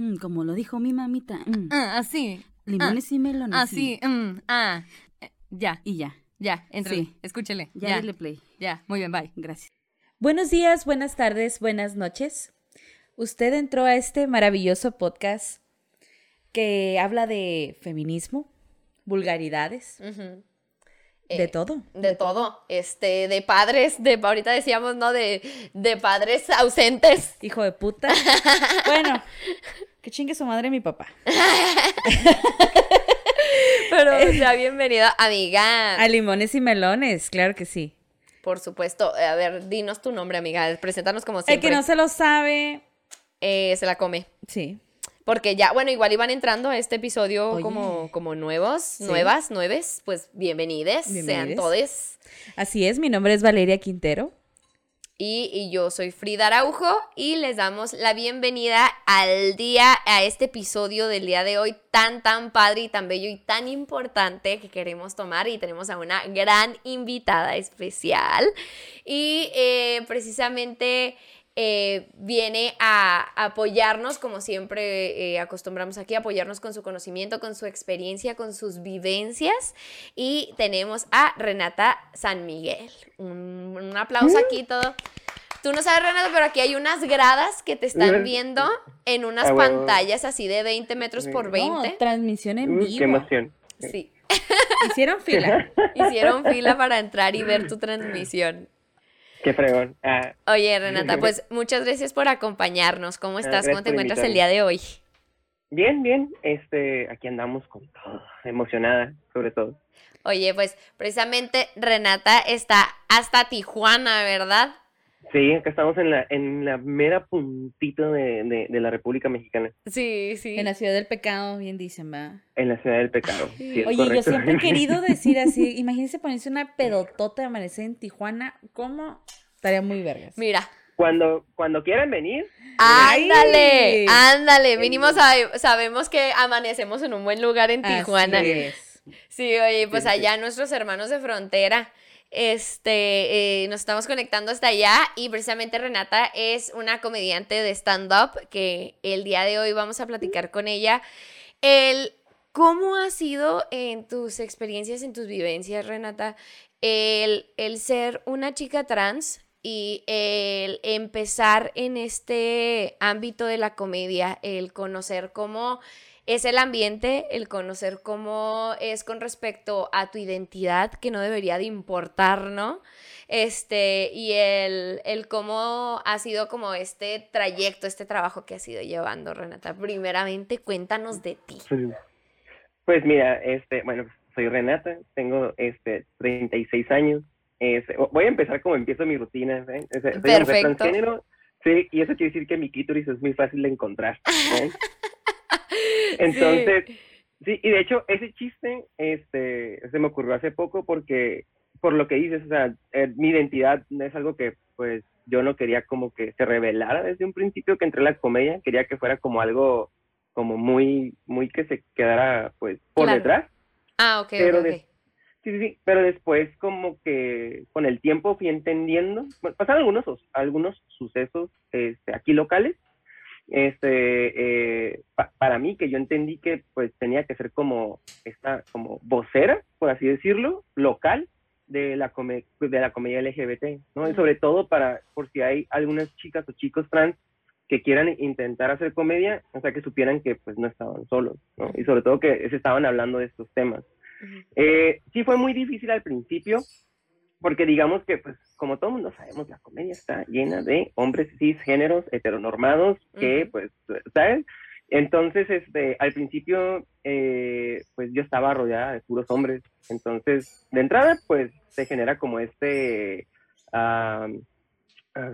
Mm, como lo dijo mi mamita. mm. Ah, así. Limones y melones. Así. mm, ah. Eh, Ya, Y ya. ya, entre. Sí. Escúchele. Ya, Ya, play. ya. Muy bien, bye. Gracias. Buenos días, buenas tardes, buenas noches. Usted entró a este maravilloso podcast que habla de feminismo, vulgaridades, de Eh, todo. De todo, este, de padres, de ahorita decíamos, ¿no? De, de padres ausentes. Hijo de puta. bueno, que chingue su madre mi papá. Pero sea bienvenida, amiga. A limones y melones, claro que sí. Por supuesto. A ver, dinos tu nombre, amiga. Preséntanos como El siempre. que no se lo sabe, Eh, se la come. sí. Porque ya, bueno, igual iban entrando a este episodio Oye. como, como nuevos, nuevas, nueves. Pues bienvenides, sean todos. Así es, mi nombre es Valeria Quintero. Y, yo soy Frida Araujo y les damos la bienvenida al día, a este episodio del día de hoy tan, tan padre y tan bello y tan importante que queremos tomar y tenemos a una gran invitada especial. Y eh, precisamente eh, viene a apoyarnos como siempre eh, acostumbramos aquí, apoyarnos con su conocimiento, con su experiencia, con sus vivencias y tenemos a Renata San Miguel. Un, un aplauso aquí todo. Tú no sabes, Renata, pero aquí hay unas gradas que te están viendo en unas Ah, bueno. pantallas así de 20 metros por No, 20. transmisión en vivo. qué emoción. Sí, Hicieron fila. hicieron fila para entrar y ver tu transmisión. Qué fregón. Ah, Oye, Renata, pues muchas gracias por acompañarnos. ¿Cómo estás? gracias ¿Cómo te encuentras el día de hoy? bien, bien. Este, aquí andamos con todo. Emocionada, sobre todo. Oye, pues precisamente Renata está hasta Tijuana, ¿verdad? Sí, acá estamos en la, en la mera puntita de, de, de la República Mexicana, Sí, sí. En la ciudad del pecado, bien dicen, va. en la ciudad del pecado. Sí, es Oye, yo siempre he querido decir así, imagínense ponerse una pedotota de amanecer en Tijuana, ¿cómo? Estaría muy vergas. Mira, Cuando, cuando quieran venir, ándale, ándale. Mínimo sabe- sabemos que amanecemos en un buen lugar en Tijuana. Así es. Sí, oye, pues Sí, sí. allá nuestros hermanos de frontera, este, eh, nos estamos conectando hasta allá y precisamente Renata es una comediante de stand-up que el día de hoy vamos a platicar con ella. El, ¿Cómo ha sido en tus experiencias, en tus vivencias, Renata, el, el ser una chica trans y el empezar en este ámbito de la comedia, el conocer cómo es el ambiente, el conocer cómo es con respecto a tu identidad, que no debería de importar, ¿no? Este, y el, el cómo ha sido como este trayecto, este trabajo que has ido llevando, Renata. Primeramente, cuéntanos de ti. pues, mira, este, bueno, soy Renata, tengo este 36 años. Voy a empezar como empiezo mi rutina. ¿eh? Es- Soy una mujer Perfecto. transgénero, Sí, y eso quiere decir que mi clítoris es muy fácil de encontrar. ¿eh? Entonces, sí. y de hecho, ese chiste este, se me ocurrió hace poco porque, por lo que dices, o sea, eh, mi identidad no es algo que, pues, yo no quería como que se revelara desde un principio que entré a la comedia, quería que fuera como algo, como muy, muy que se quedara, pues, por Claro. detrás. Ah, ok, Pero. Sí, sí, sí, pero después como que con el tiempo fui entendiendo, bueno, pasaron algunos, algunos sucesos este, aquí locales, este, eh, pa- para mí que yo entendí que pues tenía que ser como esta, como vocera, por así decirlo, local de la, come- de la comedia LGBT, ¿no? Y sobre todo para, por si hay algunas chicas o chicos trans que quieran intentar hacer comedia, o sea, que supieran que pues no estaban solos, ¿no? Y sobre todo que se estaban hablando de estos temas. Eh, sí fue muy difícil al principio, porque digamos que, pues, como todo mundo sabemos, la comedia está llena de hombres cisgéneros heteronormados que, pues, ¿sabes? Entonces, este, al principio, eh, pues yo estaba rodeada de puros hombres. Entonces, de entrada, pues, se genera como este, ah,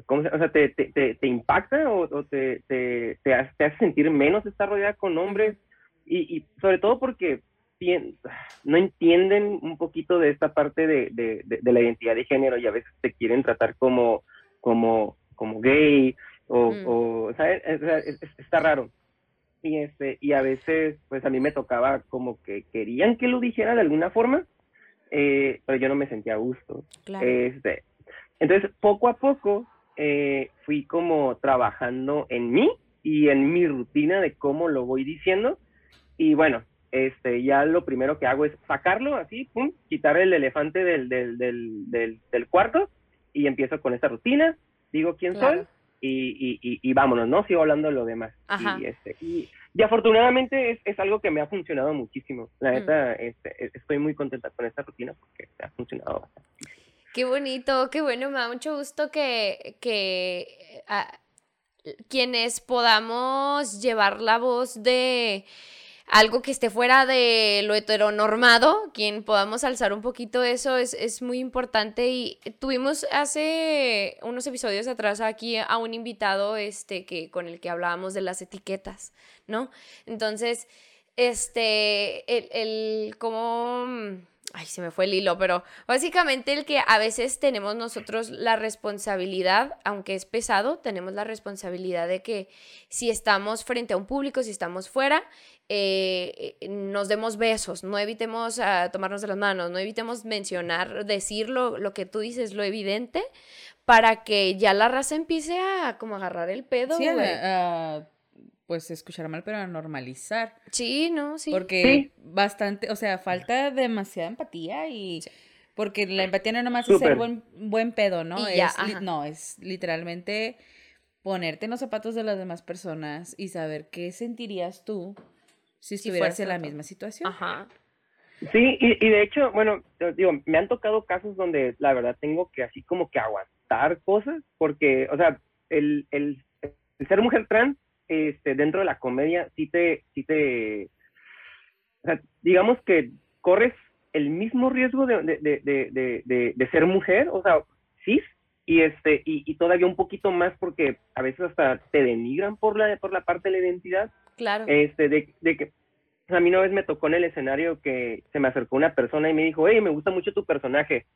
¿cómo se O sea, te, te, te, te impacta o, o te, te, te, hace, te hace sentir menos estar rodeada con hombres. Y, y sobre todo porque no entienden un poquito de esta parte de, de, de- de la identidad de género y a veces te quieren tratar como, como, como gay o, Mm. o ¿sabes? Está raro. Y, este, y a veces, pues a mí me tocaba como que querían que lo dijera de alguna forma, eh, pero yo no me sentía a gusto. Claro. Este, entonces, poco a poco eh, fui como trabajando en mí y en mi rutina de cómo lo voy diciendo. Y bueno, este, ya lo primero que hago es sacarlo así, pum, quitar el elefante del, del, del, cuarto y empiezo con esta rutina, digo quién Claro. soy y, y, vámonos, ¿no? Sigo hablando de lo demás. Ajá. Y, este, y, y afortunadamente es, es algo que me ha funcionado muchísimo. La Mm. neta, este, e- estoy muy contenta con esta rutina porque ha funcionado bastante. Qué bonito, qué bueno, me da mucho gusto que, que ah, quienes podamos llevar la voz de algo que esté fuera de lo heteronormado, quien podamos alzar un poquito eso es, es muy importante y tuvimos hace unos episodios atrás aquí a un invitado este que con el que hablábamos de las etiquetas, ¿no? Entonces, este, el, el cómo, ay, se me fue el hilo, pero básicamente el que a veces tenemos nosotros la responsabilidad, aunque es pesado, tenemos la responsabilidad de que si estamos frente a un público, si estamos fuera, eh, eh, nos demos besos, no evitemos ah, tomarnos de las manos, no evitemos mencionar, decir lo, lo que tú dices, lo evidente, para que ya la raza empiece a como agarrar el pedo, Sí, pues escuchar mal, pero a normalizar. Sí, ¿no? Sí. Porque Sí. bastante, o sea, falta demasiada empatía y... Porque la empatía no nomás es Súper. ser buen, buen pedo, ¿no? Y ya, es li- ajá. no, es literalmente ponerte en los zapatos de las demás personas y saber qué sentirías tú si Si estuvieras fueras en la misma situación. Ajá. Sí, y, y de hecho, bueno, digo, me han tocado casos donde la verdad tengo que así como que aguantar cosas, porque, o sea, el, el, el ser mujer trans, este, dentro de la comedia, sí te, sí te, o sea, digamos que corres el mismo riesgo de, de, de, de, ser mujer, o sea, cis, y este, y, y todavía un poquito más porque a veces hasta te denigran por la, por la parte de la identidad Claro. este, de, de que a mí una vez me tocó en el escenario que se me acercó una persona y me dijo, hey, me gusta mucho tu personaje.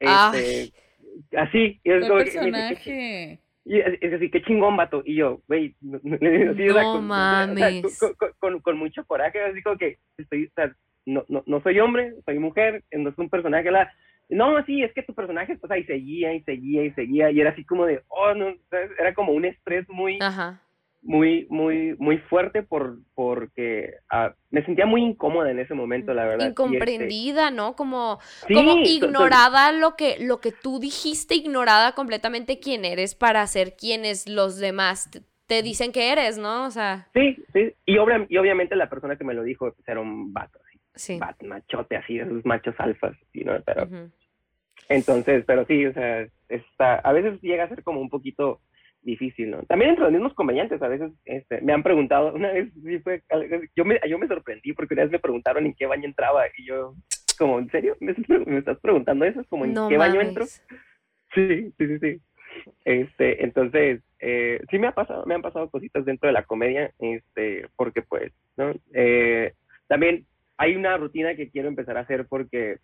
Ay. Este, así, y es ¿Cuál como que- me dice, "Qué personaje? y es, así, qué chingón, vato. Y yo, güey, no, no, así, o sea, No con- o sea, mames. con, con- con- con mucho coraje, así como que estoy, o sea, no, no, no soy hombre, soy mujer, no es un personaje, la, no, sí, es que tu personaje, o sea, y seguía, y seguía, y seguía, y era así como de, oh, no, ¿sabes? era como un estrés muy, Ajá. Muy, muy, muy fuerte por, porque ah, me sentía muy incómoda en ese momento, la verdad. este, Incomprendida, ¿no? Como, sí, ignorada lo que, lo que tú dijiste, ignorada completamente quién eres para ser quienes los demás te, te dicen que eres, ¿no? O sea, Sí, sí, y, obvia- y obviamente la persona que me lo dijo pues, era un vato, así, sí. machote, así, esos machos alfas, ¿sí, ¿no? Pero, entonces, pero sí, o sea, está, a veces llega a ser como un poquito difícil, ¿no? También entre los mismos comediantes, a veces este, me han preguntado, una vez sí fue, yo me, yo me sorprendí porque una vez me preguntaron en qué baño entraba y yo, como, ¿en serio? ¿Me me estás preguntando eso? Es como, ¿en No qué baño entro? Sí, sí, sí, sí. Este, entonces, eh, sí me ha pasado, me han pasado cositas dentro de la comedia, este, porque pues, ¿no? Eh, también hay una rutina que quiero empezar a hacer porque,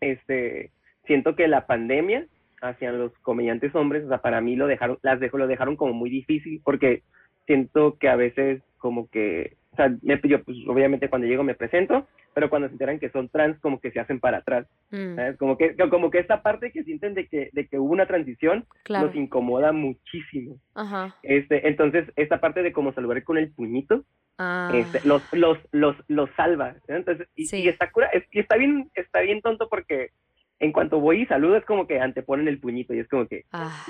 este, siento que la pandemia hacia los comediantes hombres, o sea, para mí lo dejaron, las dejó, lo dejaron como muy difícil porque siento que a veces como que, o sea, me, yo pues obviamente cuando llego me presento, pero cuando se enteran que son trans como que se hacen para atrás. Mm, ¿sabes? Como que, como que esta parte que sienten de que, de que hubo una transición claro. nos incomoda muchísimo. Ajá. Este, entonces, esta parte de como saludar con el puñito, Ah. este, los, los, los, los salva. ¿no? Entonces, y, Sí. y está cura, es, y está bien, está bien tonto porque en cuanto voy y saludo es como que anteponen el puñito y es como que Ah.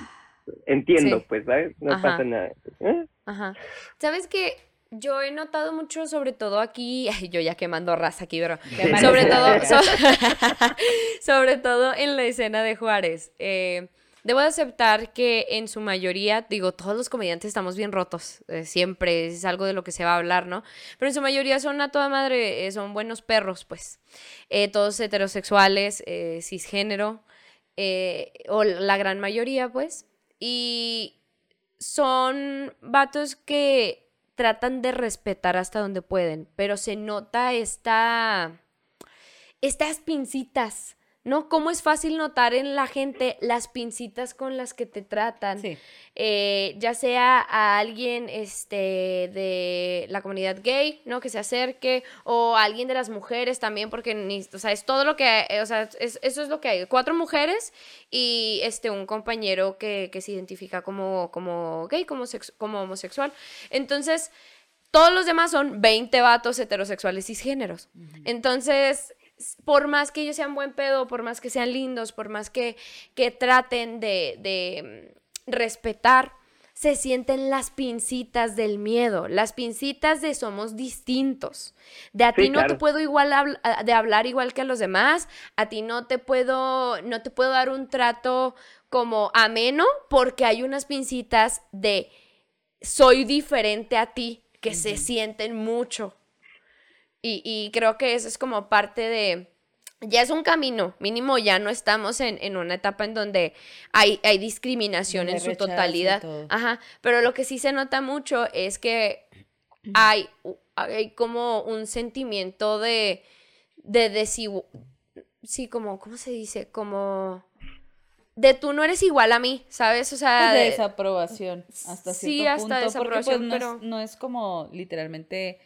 entiendo, Sí. pues, ¿sabes? No Ajá. pasa nada. ¿Eh? Ajá. ¿Sabes qué? Yo he notado mucho, sobre todo aquí, ay, yo ya quemando raza aquí, pero sobre raza. todo, so- sobre todo en la escena de Juárez. Eh, debo de aceptar que en su mayoría, digo, todos los comediantes estamos bien rotos, eh, siempre es algo de lo que se va a hablar, ¿no? Pero en su mayoría son a toda madre, eh, son buenos perros, pues. Eh, todos heterosexuales, cisgénero, o la gran mayoría, pues. Y son vatos que tratan de respetar hasta donde pueden, pero se nota esta estas pincitas ¿no? Cómo es fácil notar en la gente las pincitas con las que te tratan. Sí. Eh, ya sea a alguien este, de la comunidad gay, ¿no? Que se acerque, o a alguien de las mujeres también, porque, ni, o sea, es todo lo que, o sea, es- eso es lo que hay. Cuatro mujeres y este, un compañero que, que se identifica como, como gay, como, sex- como homosexual. Entonces, todos los demás son 20 vatos heterosexuales cisgéneros. Entonces, por más que ellos sean buen pedo, por más que sean lindos, por más que, que traten de, de, mm, respetar, se sienten las pincitas del miedo, las pincitas de somos distintos. De a Sí, ti no te puedo igual habl- de hablar igual que a los demás, a ti no te puedo no te puedo dar un trato como ameno porque hay unas pincitas de soy diferente a ti que se sienten mucho. Y, y creo que eso es como parte de, ya es un camino, mínimo ya no estamos en, en una etapa en donde hay, hay discriminación en su totalidad. Ajá, pero lo que sí se nota mucho es que hay, hay como un sentimiento de, de desigu- sí, como, ¿cómo se dice? Como de tú no eres igual a mí, ¿sabes? O sea, Pues de de- desaprobación hasta sí, cierto hasta punto, desaprobación, porque pues no, pero- es, no es como literalmente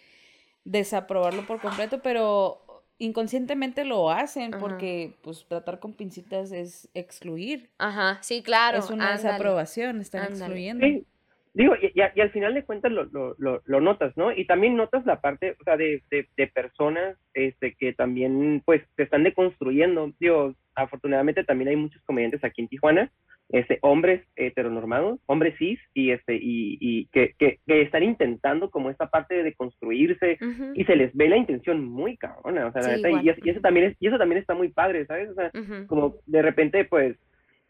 desaprobarlo por completo, pero inconscientemente lo hacen Ajá. porque pues tratar con pincitas es excluir. Ajá, sí, claro. es una ándale. desaprobación, están ándale. excluyendo. Sí, digo, y, y al final de cuentas lo, lo, lo, lo notas, ¿no? Y también notas la parte, o sea, de, de, de personas este, que también, pues, se están deconstruyendo. Digo, afortunadamente también hay muchos comediantes aquí en Tijuana, este, hombres heteronormados, hombres cis, y, este, y, y que, que, que están intentando como esta parte de deconstruirse, Ujú, y se les ve la intención muy cabrona, o sea, la neta, y, eso- y eso también es, y eso también está muy padre, ¿sabes? O sea, como de repente, pues,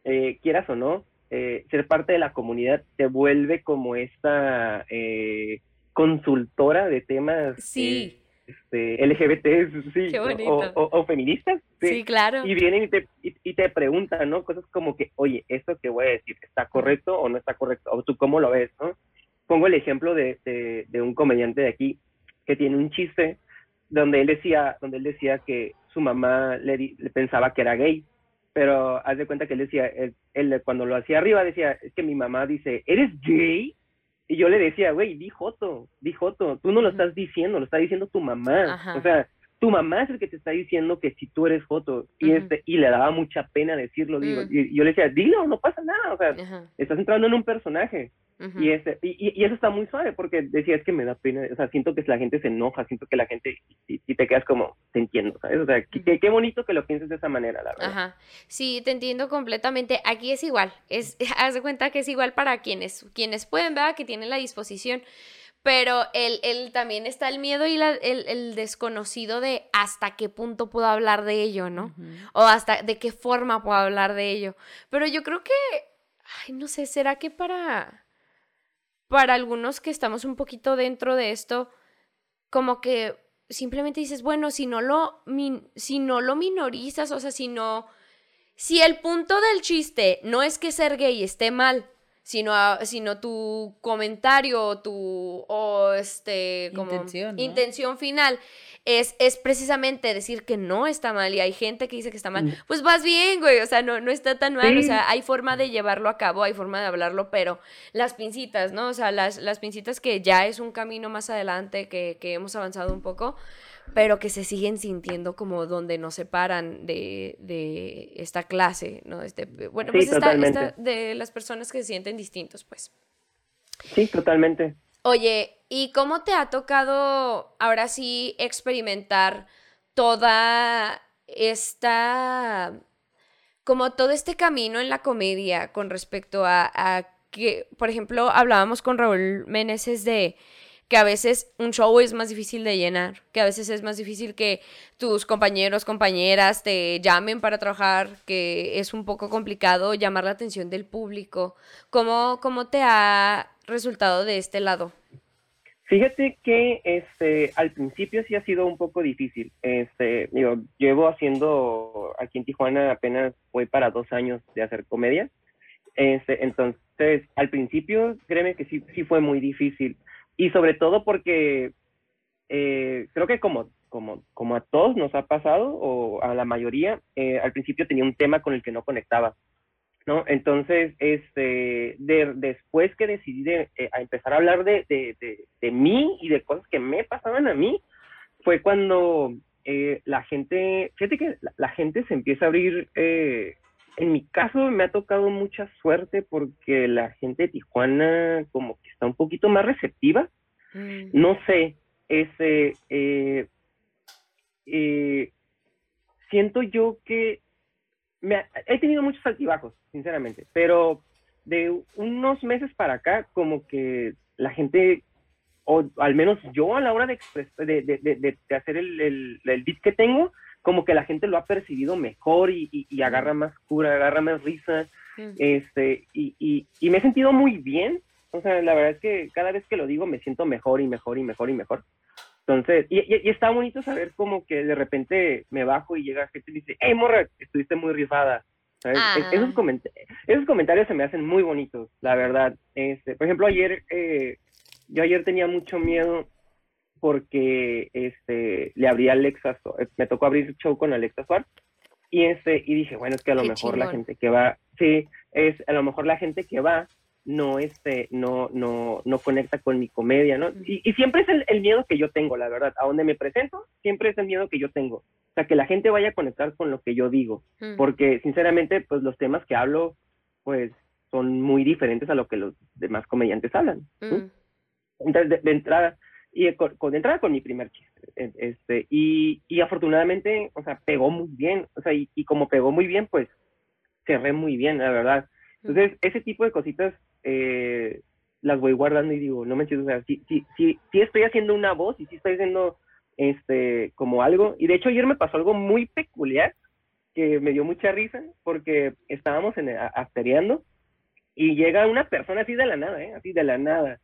eh, quieras o no, eh, ser parte de la comunidad te vuelve como esta eh, consultora de temas Sí, eh, este, LGBT, sí, o- bonito. o, o- o feministas, sí. sí, claro. Y vienen y te, y, y te preguntan, ¿no? Cosas como que, oye, esto que voy a decir, ¿está correcto o no está correcto? O tú cómo lo ves, ¿no? Pongo el ejemplo de, de, de un comediante de aquí que tiene un chiste donde él decía, donde él decía que su mamá le, di- le pensaba que era gay, pero haz de cuenta que él decía, él, él cuando lo hacía arriba decía, es que mi mamá dice, ¿eres gay? Y yo le decía, güey, di joto, di joto, tú no lo estás diciendo, lo está diciendo tu mamá. Ajá. O sea, tu mamá es el que te está diciendo que si tú eres joto. Y, este, y le daba mucha pena decirlo, digo. Mm. Y yo le decía, dilo, no pasa nada, o sea, estás entrando en un personaje. Y, este, y, y- eso está muy suave, porque decía, es que me da pena, o sea, siento que la gente se enoja, siento que la gente, y, y te quedas como, te entiendo, ¿sabes? O sea, qué, qué- bonito que lo pienses de esa manera, la verdad. Ajá. Sí, te entiendo completamente. Aquí es igual. Es, haz de cuenta que es igual para quienes, quienes pueden, ¿verdad? Que tienen la disposición. Pero el, el- también está el miedo y la- el, el desconocido de hasta qué punto puedo hablar de ello, ¿no? O hasta de qué forma puedo hablar de ello. Pero yo creo que, ay, no sé, ¿será que para, para algunos que estamos un poquito dentro de esto, como que simplemente dices, bueno, si no lo, min- si no lo minorizas, o sea, si no, si el punto del chiste no es que ser gay esté mal, sino, a- sino tu comentario o tu, o este, como Intención, ¿no? intención final es, es precisamente decir que no está mal y hay gente que dice que está mal, Mm. pues vas bien, güey, o sea, no, no está tan mal, o sea, hay forma de llevarlo a cabo, hay forma de hablarlo, pero las pincitas, ¿no? O sea, las, las pincitas que ya es un camino más adelante, que, que hemos avanzado un poco, pero que se siguen sintiendo como donde nos separan de, de esta clase, ¿no? Este, bueno, Sí, pues esta, de las personas que se sienten distintos, pues. Sí, totalmente. Oye, ¿y cómo te ha tocado ahora sí experimentar toda esta, como todo este camino en la comedia con respecto a, a que, por ejemplo, hablábamos con Raúl Meneses de que a veces un show es más difícil de llenar, que a veces es más difícil que tus compañeros, compañeras te llamen para trabajar, que es un poco complicado llamar la atención del público. ¿Cómo, cómo te ha resultado de este lado? Fíjate que este al principio sí ha sido un poco difícil. Este, digo, llevo haciendo aquí en Tijuana apenas voy para dos años de hacer comedia. Este, entonces, al principio, créeme que sí, sí fue muy difícil. Y sobre todo porque eh, creo que como, como, como a todos nos ha pasado, o a la mayoría, eh, al principio tenía un tema con el que no conectaba, ¿no? Entonces, este, de, después que decidí de, eh, a empezar a hablar de, de, mí y de cosas que me pasaban a mí, fue cuando eh, la gente, fíjate que la, la gente se empieza a abrir, eh, en mi caso me ha tocado mucha suerte porque la gente de Tijuana como que está un poquito más receptiva, Mm. no sé, ese, eh, eh, siento yo que me ha- he tenido muchos altibajos, sinceramente, pero de unos meses para acá, como que la gente, o al menos yo a la hora de, de- de hacer el, el, el beat que tengo, como que la gente lo ha percibido mejor y, y, y agarra más cura, agarra más risa, Mm. este, y, y, y me he sentido muy bien. O sea, la verdad es que cada vez que lo digo me siento mejor y mejor y mejor y mejor. Entonces, y, y, y está bonito saber como que de repente me bajo y llega gente y dice, hey, morra, estuviste muy rifada. ¿Sabes? Ah. Es- Esos, coment- esos comentarios se me hacen muy bonitos, la verdad. Este, por ejemplo, ayer, eh, yo ayer tenía mucho miedo porque este, le abrí a Alexa, eh, me tocó abrir show con Alexa Suárez. Y, este, y dije, bueno, es que a lo Qué mejor la gente que va, sí, es a lo mejor la gente que va no este no no no conecta con mi comedia no y, y siempre es el, el miedo que yo tengo la verdad a donde me presento siempre es el miedo que yo tengo o sea que la gente vaya a conectar con lo que yo digo Mm. porque sinceramente pues los temas que hablo pues son muy diferentes a lo que los demás comediantes hablan ¿sí? Mm. Entonces, de, de entrada, y de- con, con- entrada con mi primer chiste, e- este, y, y afortunadamente, o sea, pegó muy bien, o sea, y, y como pegó muy bien, pues, cerré muy bien, la verdad. Entonces, ese tipo de cositas, eh, las voy guardando y digo, no me entiendo, o sea, sí, sí, sí, sí estoy haciendo una voz y sí estoy haciendo, este, como algo, y de hecho ayer me pasó algo muy peculiar, que me dio mucha risa, porque estábamos en, a- aftereando, y llega una persona así de la nada, ¿eh? Así de la nada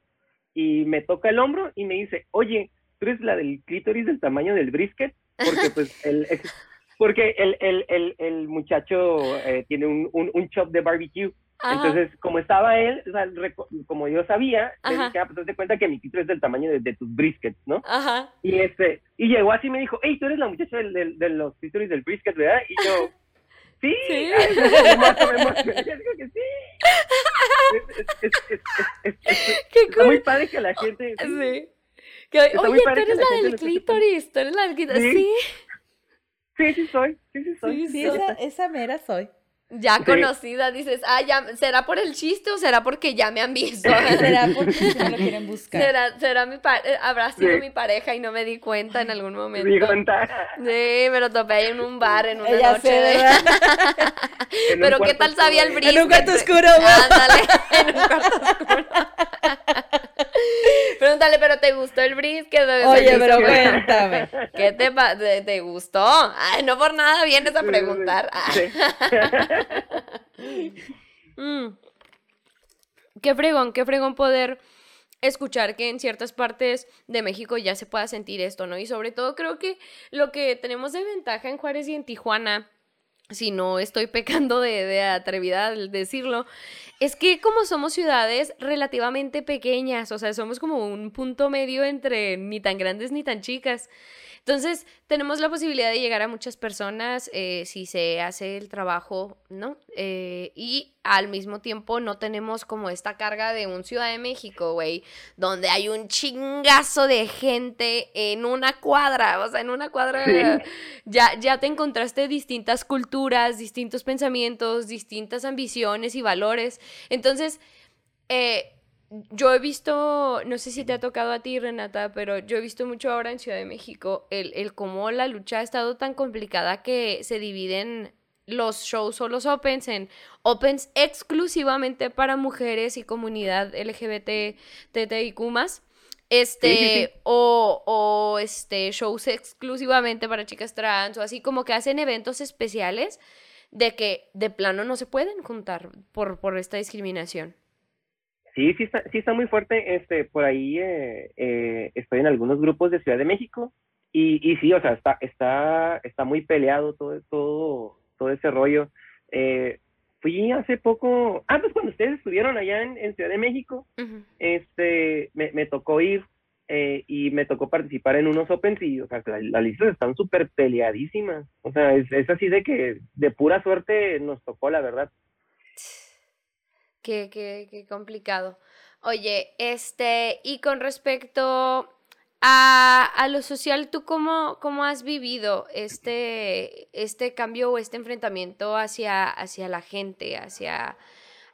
y me toca el hombro y me dice, oye, ¿tú eres la del clítoris del tamaño del brisket? Porque pues el, porque el, el, el, el muchacho eh, tiene un, un, un chop de barbecue. Ajá. Entonces, como estaba él, o sea, reco- como yo sabía, dije, ah, pues de cuenta que mi clítoris es del tamaño de, de tus briskets, ¿no? Ajá. Y este, y llegó así y me dijo, hey, tú eres la muchacha del, del- de los clítoris del brisket, ¿verdad? Y yo, sí, Sí. me emocioné, me yo digo que sí. Es, Qué Está muy padre que la gente. Sí. Que, Está muy oye, tú que eres la la del clítoris, tú eres la del clítoris. Sí. Sí. Sí, sí soy. Sí, sí soy. Sí, Sí, soy. esa, esa mera soy. Ya Sí. conocida, dices, ah, ya, ¿será por el chiste o será porque ya me han visto? ¿Será porque sí me lo quieren buscar? ¿Será, será mi pa- eh, habrá sido Sí. mi pareja y no me di cuenta en algún momento? Sí, contar. Sí, me lo topé ahí en un bar en una Ya noche. sé, Pero ¿qué tal sabía el brisket? En un cuarto oscuro. Ándale, en un cuarto oscuro. Pregúntale, ¿pero te gustó el brisket? ¿Se Oye, pero cuéntame. ¿Qué te, pa- te, te gustó? Ay, no por nada vienes a preguntar. sí. Mm. Qué fregón, qué fregón poder escuchar que en ciertas partes de México ya se pueda sentir esto, ¿no? Y sobre todo creo que lo que tenemos de ventaja en Juárez y en Tijuana, si no estoy pecando de, de atrevida al decirlo, es que como somos ciudades relativamente pequeñas, o sea, somos como un punto medio entre ni tan grandes ni tan chicas. Entonces, tenemos la posibilidad de llegar a muchas personas eh, si se hace el trabajo, ¿no? Eh, y al mismo tiempo no tenemos como esta carga de un Ciudad de México, güey, donde hay un chingazo de gente en una cuadra, o sea, en una cuadra Sí. ya, ya te encontraste distintas culturas, distintos pensamientos, distintas ambiciones y valores. Entonces, eh, yo he visto, no sé si te ha tocado a ti, Renata, pero yo he visto mucho ahora en Ciudad de México el, el cómo la lucha ha estado tan complicada que se dividen los shows o los opens en opens exclusivamente para mujeres y comunidad LGBT, TTIQ+, este, Sí, sí, sí. O, o este, shows exclusivamente para chicas trans, o así como que hacen eventos especiales de que de plano no se pueden juntar por, por esta discriminación. Sí, sí está, sí está muy fuerte. Este, por ahí eh, eh, estoy en algunos grupos de Ciudad de México y, y sí, o sea, está, está, está muy peleado todo, todo, todo ese rollo. Eh, fui hace poco, ah, pues cuando ustedes estuvieron allá en, en Ciudad de México, este, me, me tocó ir eh, y me tocó participar en unos Opens y, o sea, la- las listas están súper peleadísimas. O sea, es, es así de que de pura suerte nos tocó, la verdad. Qué, qué, complicado. Oye, este, y con respecto a, a lo social, ¿tú cómo, cómo has vivido este, este cambio o este enfrentamiento hacia, hacia la gente, hacia,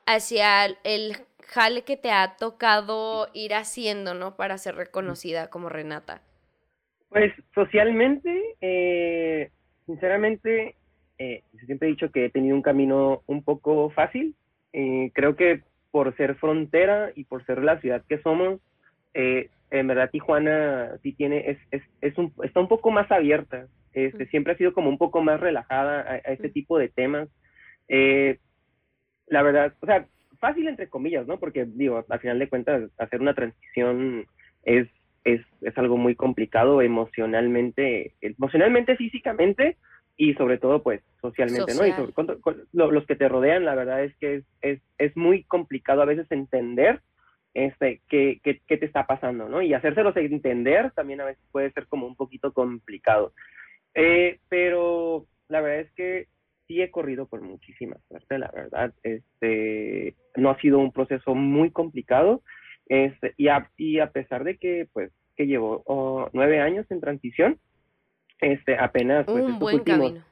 hacia el jale que te ha tocado ir haciendo, ¿no? Para ser reconocida como Renata. Pues socialmente, eh, sinceramente, eh, siempre he dicho que he tenido un camino un poco fácil. Eh, creo que por ser frontera y por ser la ciudad que somos, eh, en verdad Tijuana sí tiene, es, es, es un, está un poco más abierta. Este, siempre ha sido como un poco más relajada a, a este tipo de temas. Eh, la verdad, o sea, fácil entre comillas, ¿no? Porque digo, al final de cuentas, hacer una transición es, es, es algo muy complicado emocionalmente, emocionalmente, físicamente y sobre todo, pues, socialmente, ¿no? Y sobre con- con lo- los que te rodean, la verdad es que es, es, es muy complicado a veces entender este, qué, qué, qué te está pasando, ¿no? Y hacérselos entender también a veces puede ser como un poquito complicado. Eh, pero la verdad es que sí he corrido con muchísima suerte, la verdad. Este, no ha sido un proceso muy complicado. Este, y, a, y a pesar de que, pues, que llevo oh, nueve años en transición, este, apenas, pues, Un buen últimos, camino.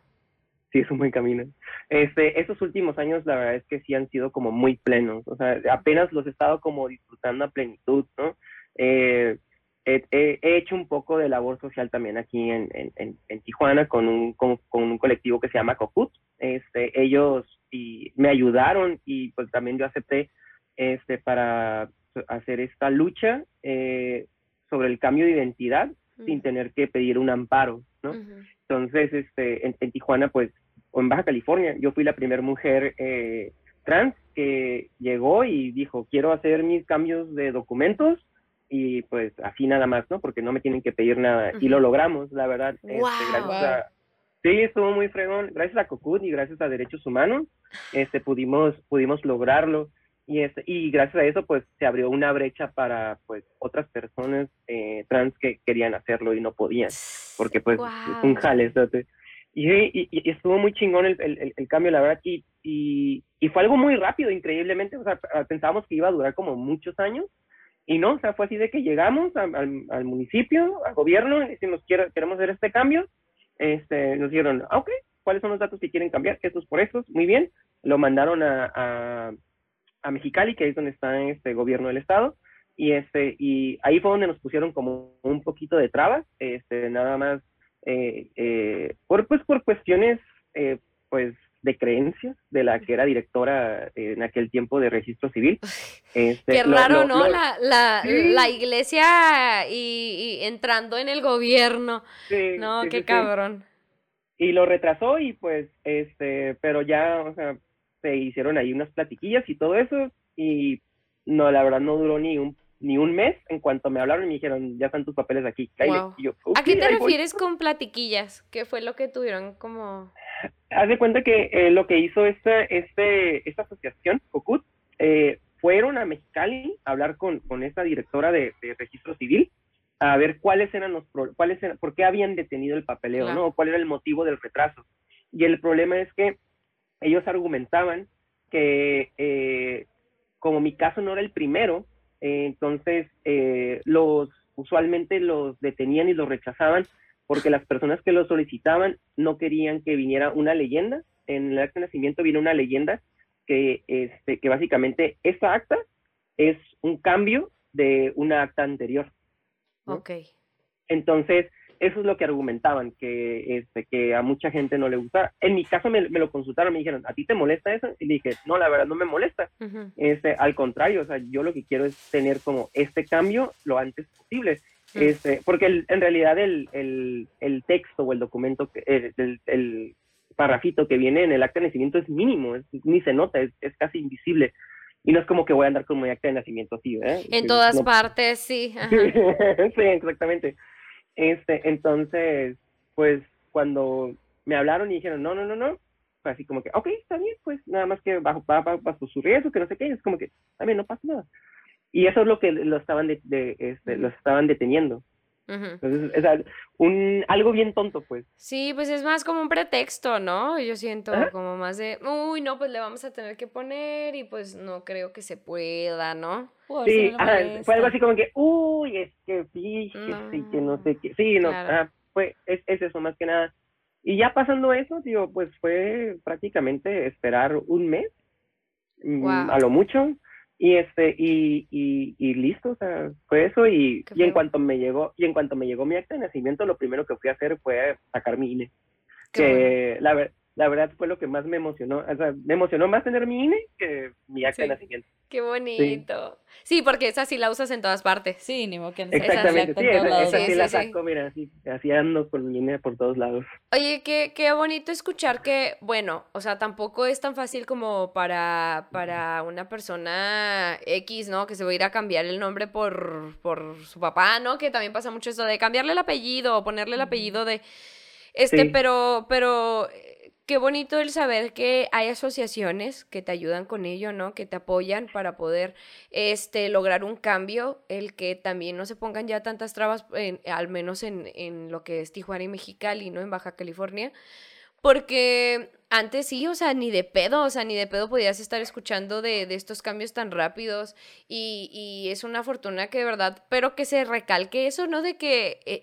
Sí, es un buen camino. Este, estos últimos años, la verdad es que sí han sido como muy plenos. O sea, apenas los he estado como disfrutando a plenitud, ¿no? Eh, he, he- he hecho un poco de labor social también aquí en, en, en- en Tijuana con un, con, con un colectivo que se llama Cocut. Este, ellos y me ayudaron y pues también yo acepté este, para hacer esta lucha eh, sobre el cambio de identidad sin tener que pedir un amparo, ¿no? Entonces, este, en, en Tijuana, pues, o en Baja California, yo fui la primera mujer eh, trans que llegó y dijo, quiero hacer mis cambios de documentos y pues así nada más, ¿no? Porque no me tienen que pedir nada. Y lo logramos, la verdad. este, gracias a- sí, estuvo muy fregón. Gracias a Cocut y gracias a Derechos Humanos, este, pudimos, pudimos lograrlo. Y, este, y gracias a eso, pues, se abrió una brecha para, pues, otras personas eh, trans que querían hacerlo y no podían porque pues es un jale. Y, y, y estuvo muy chingón el, el, cambio, la verdad, y, y, y fue algo muy rápido, increíblemente, o sea, pensábamos que iba a durar como muchos años, y no, o sea, fue así de que llegamos al, al, al municipio, al gobierno, y decimos, quiero, queremos hacer este cambio, este, nos dijeron, ah, ok, ¿cuáles son los datos que quieren cambiar? Estos por estos, muy bien, lo mandaron a, a, a Mexicali, que es donde está este gobierno del estado, y este y ahí fue donde nos pusieron como un poquito de trabas este nada más eh, eh, por pues por cuestiones eh, pues de creencias de la que era directora en aquel tiempo de registro civil este, Qué raro, lo- ¿no? lo- La, la, Sí. la iglesia y, y entrando en el gobierno. sí, No, sí, qué cabrón. y lo retrasó y pues este pero ya o sea se hicieron ahí unas platiquillas y todo eso y no la verdad no duró ni un ni un mes en cuanto me hablaron y me dijeron ya están tus papeles aquí cáele". Guau. Y yo, ¿A "Ok, qué te ahí voy". refieres con platiquillas? ¿Qué fue lo que tuvieron como...? Haz de cuenta que eh, lo que hizo esta, este, esta asociación, COCUT, eh, fueron a Mexicali a hablar con, con esta directora de, de registro civil a ver cuáles eran los cuáles eran, por qué habían detenido el papeleo, Claro. ¿no? O cuál era el motivo del retraso. Y el problema es que ellos argumentaban que eh, como mi caso no era el primero, eh, entonces eh, los usualmente los detenían y los rechazaban porque las personas que lo solicitaban no querían que viniera una leyenda. En el acta de nacimiento viene una leyenda que, este, que básicamente esta acta es un cambio de una acta anterior. ¿no? Ok. Entonces, eso es lo que argumentaban, que, este, que a mucha gente no le gusta. En mi caso me, me lo consultaron, me dijeron, ¿a ti te molesta eso? Y le dije, no, la verdad no me molesta. Este, al contrario, o sea, yo lo que quiero es tener como este cambio lo antes posible. Este, porque el- en realidad el, el, el texto o el documento, el, el, parrafito que viene en el acta de nacimiento es mínimo, es- ni se nota, es, es casi invisible. Y no es como que voy a andar con mi acta de nacimiento así, ¿verdad? En todas no- partes, sí. sí, exactamente. Este, entonces, pues cuando me hablaron y dijeron, no, no, no, no, fue así como que, ok, está bien, pues nada más que bajo, va- bajo su riesgo, que no sé qué, es como que, también no pasa nada. y eso es lo que lo estaban, de, de- este, los estaban deteniendo. Entonces, es al- un, algo bien tonto, pues. Sí, pues es más como un pretexto, ¿no? Yo siento como más de, uy, no, pues le vamos a tener que poner y pues no creo que se pueda, ¿no? Por Sí, no ajá, fue algo así como que, uy, es que fíjese que no sé qué. Sí, no, Claro. ajá, fue, es, es eso más que nada. Y ya pasando eso, digo, pues fue prácticamente esperar un mes, mm, a lo mucho, y este, y, y, y listo, o sea, fue eso, y, y en cuanto me llegó, y en cuanto me llegó mi acta de nacimiento, lo primero que fui a hacer fue sacar mi INE, Qué que la, ver- la verdad fue lo que más me emocionó, o sea, me emocionó más tener mi INE que mi acta Sí. de nacimiento. Qué bonito. Sí, porque esa sí la usas en todas partes. Sí, ni modo que no Exactamente, sí, esa, esa Sí, sí sí, la sí. saco, mira, así, así ando con mi INE por todos lados. Oye, qué, qué bonito escuchar que, bueno, o sea, tampoco es tan fácil como para, para una persona X, ¿no? Que se va a ir a cambiar el nombre por, por su papá, ¿no? Que también pasa mucho eso de cambiarle el apellido o ponerle el apellido de... Este, Sí. pero, pero qué bonito el saber que hay asociaciones que te ayudan con ello, ¿no? Que te apoyan para poder, este, lograr un cambio, el que también no se pongan ya tantas trabas, en- al menos en, en lo que es Tijuana y Mexicali, ¿no? En Baja California. Porque antes sí, o sea, ni de pedo, o sea, ni de pedo podías estar escuchando de, de estos cambios tan rápidos y, y es una fortuna que de verdad, pero que se recalque eso, ¿no? De que eh,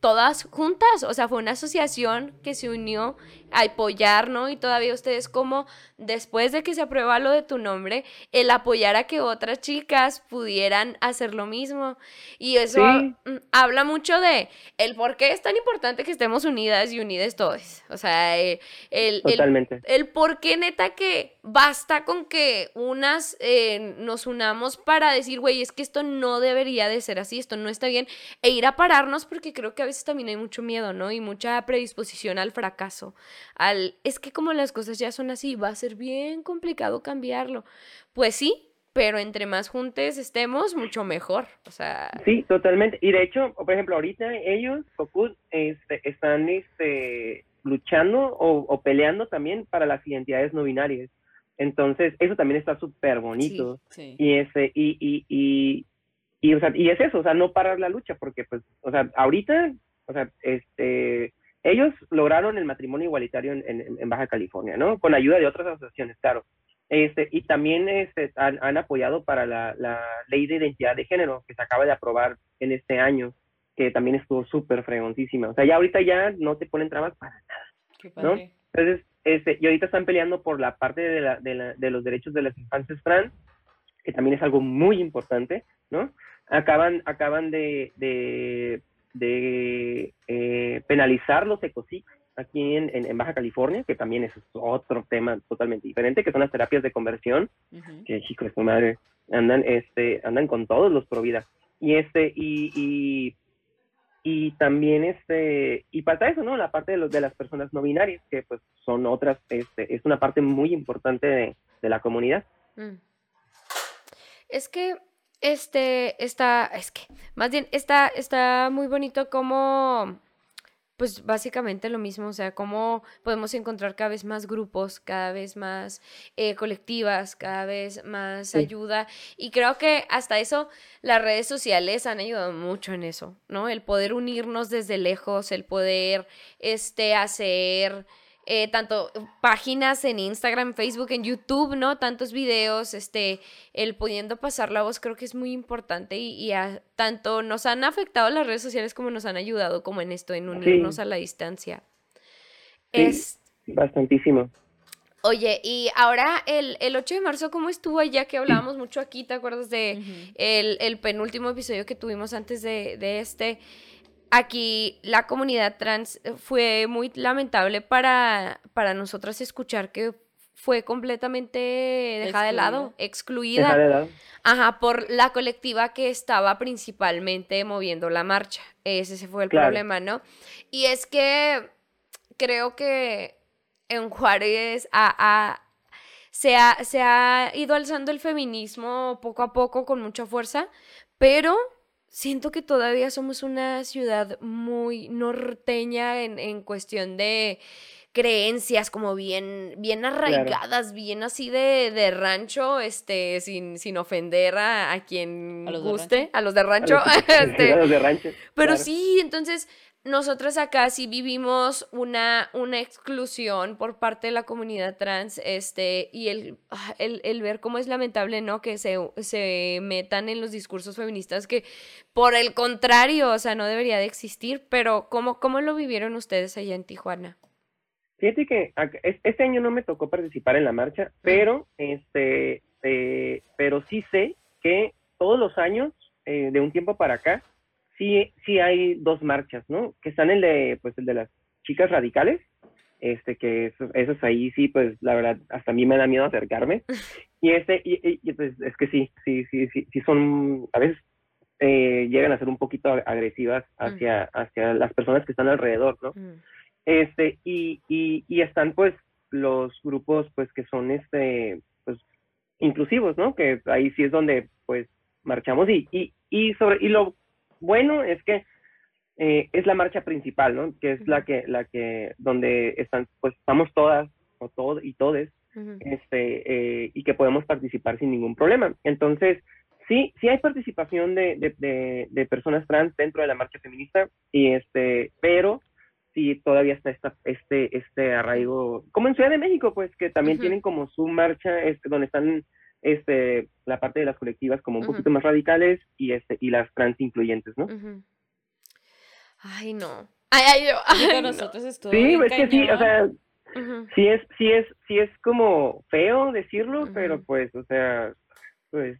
todas juntas, o sea, fue una asociación que se unió a apoyar, ¿no? Y todavía ustedes como después de que se aprueba lo de tu nombre, el apoyar a que otras chicas pudieran hacer lo mismo. Y eso Sí. mm, habla mucho de el por qué es tan importante que estemos unidas y unidas todos. O sea, eh, el, el, Totalmente. el por qué neta que basta con que unas eh, nos unamos para decir, güey, es que esto no debería de ser así, esto no está bien, e ir a pararnos porque creo que a veces también hay mucho miedo, ¿no? Y mucha predisposición al fracaso, al, es que como las cosas ya son así, va a ser bien complicado cambiarlo. Pues sí, pero entre más juntes estemos, mucho mejor. O sea, Sí, totalmente. Y de hecho, por ejemplo, ahorita ellos, Focus, este, están este, luchando o, o peleando también para las identidades no binarias. Entonces, eso también está súper bonito. Sí. Y ese, y, y, y, y, o sea, y es eso, o sea, no parar la lucha, porque pues, o sea, ahorita, o sea, este, ellos lograron el matrimonio igualitario en, en, en Baja California, ¿no? Con ayuda de otras asociaciones, claro. Este, y también este, han, han apoyado para la, la ley de identidad de género que se acaba de aprobar en este año, que también estuvo súper fregoncísima. O sea, ya ahorita ya no te ponen trabas para Qué ¿no? entonces, este, y ahorita están peleando por la parte de, la, de, la, de los derechos de las infancias trans, que también es algo muy importante, ¿no? Acaban, acaban de, de, de eh, penalizar los ecocics aquí en, en, en Baja California, que también es otro tema totalmente diferente, que son las terapias de conversión, que de su madre, andan, este, andan con todos los pro vida. Y este, y, y, y también este, y pasa eso, ¿no? La parte de los de las personas no binarias, que pues son otras, este, es una parte muy importante de, de la comunidad. Mm. Es que, este, está, es que, más bien, está, está muy bonito como, pues básicamente lo mismo, o sea, cómo podemos encontrar cada vez más grupos, cada vez más eh, colectivas, cada vez más Sí. ayuda. Y creo que hasta eso las redes sociales han ayudado mucho en eso, ¿no? El poder unirnos desde lejos, el poder, este, hacer eh, tanto páginas en Instagram, Facebook, en YouTube, ¿no? Tantos videos, este, el pudiendo pasar la voz creo que es muy importante y, y a- tanto nos han afectado las redes sociales como nos han ayudado como en esto, en unirnos Sí. a la distancia. Sí. Es, Bastantísimo. oye, y ahora el, el 8 de marzo, ¿cómo estuvo allá que hablábamos mucho aquí? ¿Te acuerdas de Ujú. el, el penúltimo episodio que tuvimos antes de, de este? Aquí la comunidad trans eh, fue muy lamentable para, para nosotras escuchar que fue completamente dejada de lado, excluida. Deja de lado. Ajá, por la colectiva que estaba principalmente moviendo la marcha. Ese, ese fue el Claro. problema, ¿no? Y es que creo que en Juárez se, ha, se ha ido alzando el feminismo poco a poco con mucha fuerza, pero siento que todavía somos una ciudad muy norteña en, en cuestión de creencias como bien, bien arraigadas, bien así de, de rancho, este, sin, sin ofender a, a quien A los de guste, a los de rancho. A los- este, a los de rancho, pero claro. sí, entonces nosotros acá sí vivimos una, una exclusión por parte de la comunidad trans, este, y el, ah, el, el ver cómo es lamentable, ¿no? Que se, se metan en los discursos feministas que, por el contrario, o sea, no debería de existir, pero ¿cómo, cómo lo vivieron ustedes allá en Tijuana? Fíjate que este año no me tocó participar en la marcha, pero este, eh, pero sí sé que todos los años, eh, de un tiempo para acá, sí, sí hay dos marchas, ¿no? Que están el de, pues, el de las chicas radicales, este, que esos, esos ahí sí, pues, la verdad, hasta a mí me da miedo acercarme. Y este, y, y- y, pues, es que sí, sí, sí, sí, sí son, a veces eh, llegan a ser un poquito agresivas hacia, hacia las personas que están alrededor, ¿no? Mm, este y, y, y están pues los grupos pues que son este pues inclusivos no que ahí sí es donde pues marchamos. Y y, y sobre y lo bueno es que eh, es la marcha principal no que es la que la que donde están pues estamos todas o todos y todes este, eh, y que podemos participar sin ningún problema. Entonces, sí, sí hay participación de, de, de, de personas trans dentro de la marcha feminista, y este, pero sí todavía está esta, este, este arraigo, como en Ciudad de México, pues, que también tienen como su marcha, este, donde están este, la parte de las colectivas como un poquito más radicales y este, y las trans incluyentes, ¿no? Ay, no. Ay, ay, yo. Ay, no. nosotros estuvo Sí, es que sí, o sea, sí es, sí es, sí es como feo decirlo, pero pues, o sea, pues,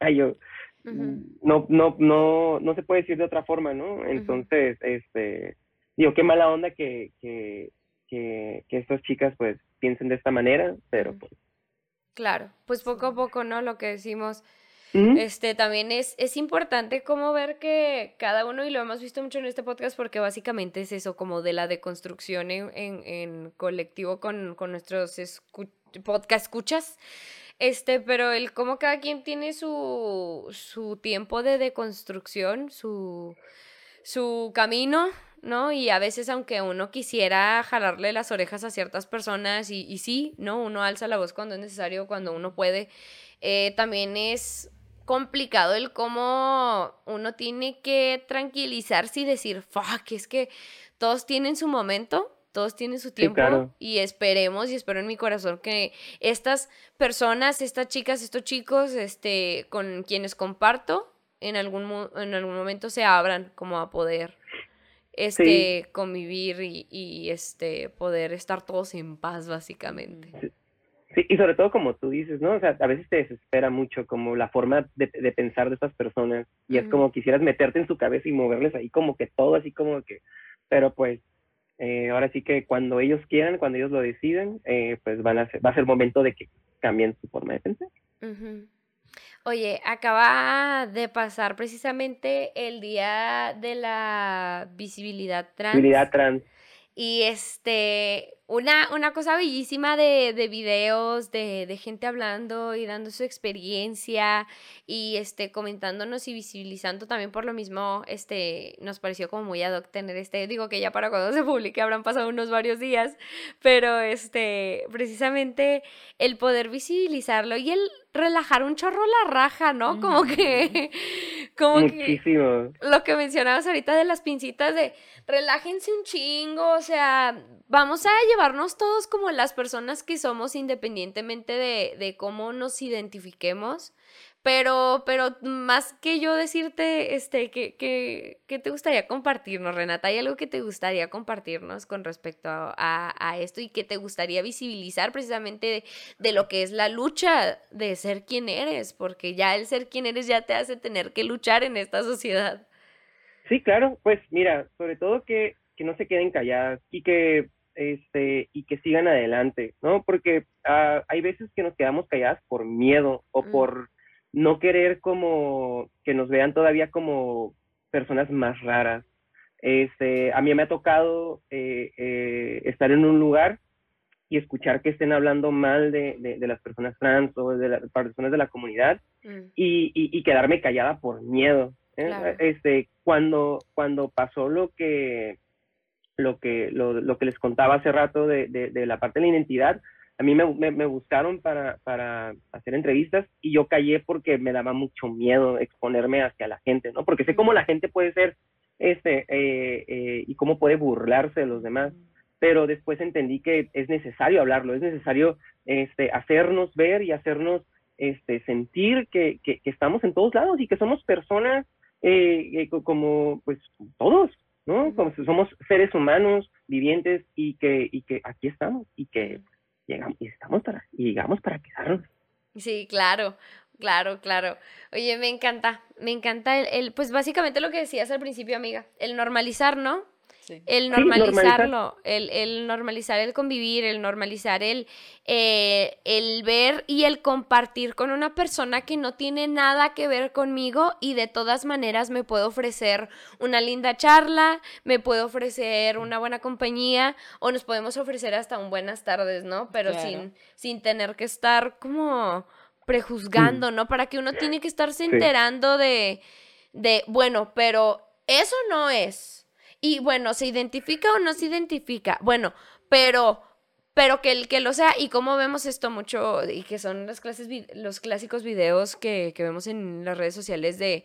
ay, yo, no, no, no, no se puede decir de otra forma, ¿no? Entonces, este, digo, qué mala onda que, que, que, que estas chicas, pues, piensen de esta manera, pero pues. Claro, pues poco a poco, ¿no? Lo que decimos. Este, también es, es importante como ver que cada uno, y lo hemos visto mucho en este podcast, porque básicamente es eso, como de la deconstrucción en, en, en colectivo con, con nuestros escu- podcast escuchas. Este, pero el cómo cada quien tiene su, su tiempo de deconstrucción, su, su camino, ¿no? Y a veces, aunque uno quisiera jalarle las orejas a ciertas personas, y, y sí, ¿no? Uno alza la voz cuando es necesario, cuando uno puede, eh, también es complicado el cómo uno tiene que tranquilizarse y decir, fuck, es que todos tienen su momento, todos tienen su tiempo claro. y esperemos y espero en mi corazón que estas personas, estas chicas, estos chicos, este, con quienes comparto, en algún, en algún momento se abran como a poder este convivir y, y, este poder estar todos en paz básicamente. Sí, y sobre todo como tú dices, ¿no? O sea, a veces te desespera mucho como la forma de, de pensar de estas personas y es como quisieras meterte en su cabeza y moverles ahí como que todo, así como que, pero pues eh, ahora sí que cuando ellos quieran, cuando ellos lo deciden, eh, pues van a ser, va a ser momento de que cambien su forma de pensar. Oye, acaba de pasar precisamente el día de la visibilidad trans. Visibilidad trans. Y este, una, una cosa bellísima de, de videos, de, de gente hablando y dando su experiencia y este, comentándonos y visibilizando también por lo mismo, este, nos pareció como muy ad hoc tener este, digo que ya para cuando se publique habrán pasado unos varios días, pero este, precisamente el poder visibilizarlo y el relajar un chorro la raja, ¿no? Como que, como que lo que mencionabas ahorita de las pincitas de relájense un chingo, o sea, vamos a llevarnos todos como las personas que somos independientemente de, de cómo nos identifiquemos. Pero, pero más que yo decirte, este, que, que, que te gustaría compartirnos, Renata, ¿hay algo que te gustaría compartirnos con respecto a, a- esto y que te gustaría visibilizar precisamente de, de lo que es la lucha de ser quien eres? Porque ya el ser quien eres ya te hace tener que luchar en esta sociedad. Sí, claro, pues mira, sobre todo que, que no se queden calladas y que este y que sigan adelante, ¿no? Porque ah, hay veces que nos quedamos calladas por miedo o Mm. por no querer como que nos vean todavía como personas más raras. Este, a mí me ha tocado eh, eh, estar en un lugar y escuchar que estén hablando mal de, de, de las personas trans o de las personas de la comunidad Mm, y, y, y quedarme callada por miedo. ¿eh? Claro. Este, cuando, cuando pasó lo que, lo que, lo, lo que les contaba hace rato de, de, la parte de la identidad, a mí me, me, buscaron para, para hacer entrevistas y yo callé porque me daba mucho miedo exponerme hacia la gente, ¿no? Porque sé cómo la gente puede ser, este, eh, eh, y cómo puede burlarse de los demás, pero después entendí que es necesario hablarlo, es necesario, este, hacernos ver y hacernos, este, sentir que, que, que estamos en todos lados y que somos personas, eh, eh, co- como, pues, todos, ¿no? Como si somos seres humanos vivientes y que, y que aquí estamos y que llegamos y estamos para y llegamos para quedarnos. Sí, claro, claro, claro. Oye, me encanta, me encanta el, el, pues básicamente lo que decías al principio, amiga, el normalizar, ¿no? Sí. El normalizar. normalizarlo, el, el normalizar el convivir, el normalizar el, eh, el ver y el compartir con una persona que no tiene nada que ver conmigo y de todas maneras me puede ofrecer una linda charla, me puede ofrecer una buena compañía o nos podemos ofrecer hasta un buenas tardes, ¿no? Pero Claro. sin, sin tener que estar como prejuzgando, ¿no? Para que uno tiene que estarse enterando de, de, bueno, pero eso no es. Y bueno, ¿se identifica o no se identifica? Bueno, pero, pero que el que lo sea, y cómo vemos esto mucho, y que son las clases, los clásicos videos que, que vemos en las redes sociales de,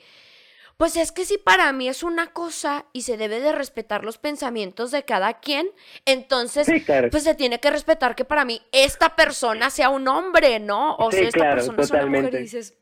pues es que si para mí es una cosa y se debe de respetar los pensamientos de cada quien, entonces Sí, claro. pues se tiene que respetar que para mí esta persona sea un hombre, ¿no? O Sí, sea, esta claro, persona es una mujer y totalmente. dices,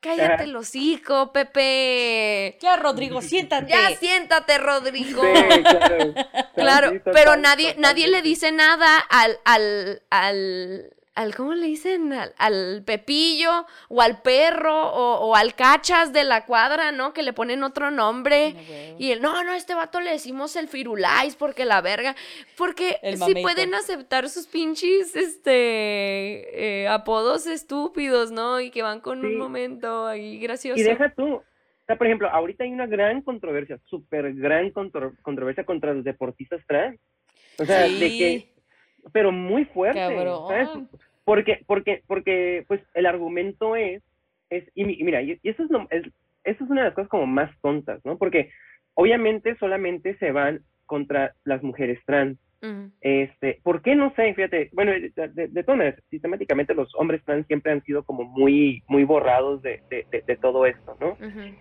cállate el hocico, Pepe. Ya, Rodrigo, siéntate. Ya siéntate, Rodrigo. Sí, claro. Claro, pero nadie, nadie le dice nada al, al, al, al ¿cómo le dicen? Al, al Pepillo, o al perro, o, o al cachas de la cuadra, ¿no? Que le ponen otro nombre. Y el, no, no, a este vato le decimos el firulais porque la verga. Porque mamito. pueden aceptar sus pinches, este, eh, apodos estúpidos, ¿no? Y que van con un momento ahí gracioso. Y deja tú, o sea, por ejemplo, ahorita hay una gran controversia, súper gran contro- controversia contra los deportistas trans. O sea, de que, pero muy fuerte, Cabrón. ¿sabes? Porque, porque, porque, pues, el argumento es, es y, mi- y mira, y, eso es, lo- es- eso es una de las cosas como más tontas, ¿no? Porque obviamente solamente se van contra las mujeres trans. Este, ¿por qué no sé? Fíjate, bueno, de, de- de todas maneras, sistemáticamente los hombres trans siempre han sido como muy, muy borrados de, de, de- de todo esto, ¿no?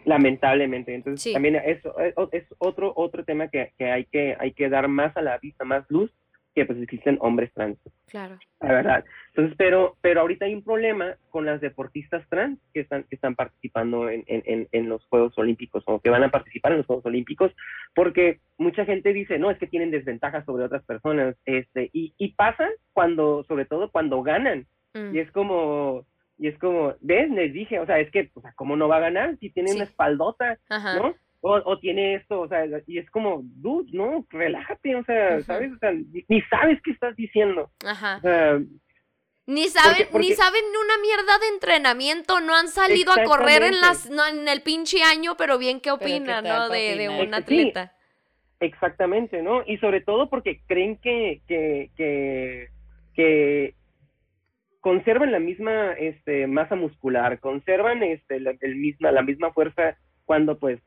Lamentablemente. Entonces, Sí. también eso es, es otro, otro tema que, que hay que, hay que dar más a la vista, más luz, que pues existen hombres trans, Claro. la verdad. Entonces, pero, pero ahorita hay un problema con las deportistas trans que están, que están participando en, en, en, los Juegos Olímpicos o que van a participar en los Juegos Olímpicos, porque mucha gente dice, no, es que tienen desventajas sobre otras personas, este, y, y pasa cuando, sobre todo cuando ganan, Mm. y es como, y es como, ¿ves? Les dije, o sea, es que, o sea, ¿cómo no va a ganar si tiene Sí. una espaldota, Ajá. ¿no? O, o tiene esto, o sea, y es como, dude, no, relájate, o sea. ¿sabes? O sea, ni, ni sabes qué estás diciendo. Ajá. O sea, Ni saben, Porque- porque- ni saben una mierda de entrenamiento, no han salido a correr en las, no, en el pinche año, pero bien qué ¿qué opinan, ¿no? De, de un Sí. atleta. Exactamente, ¿no? Y sobre todo porque creen que, que, que, que conservan la misma este, masa muscular, conservan este, la, el misma, la misma fuerza cuando pues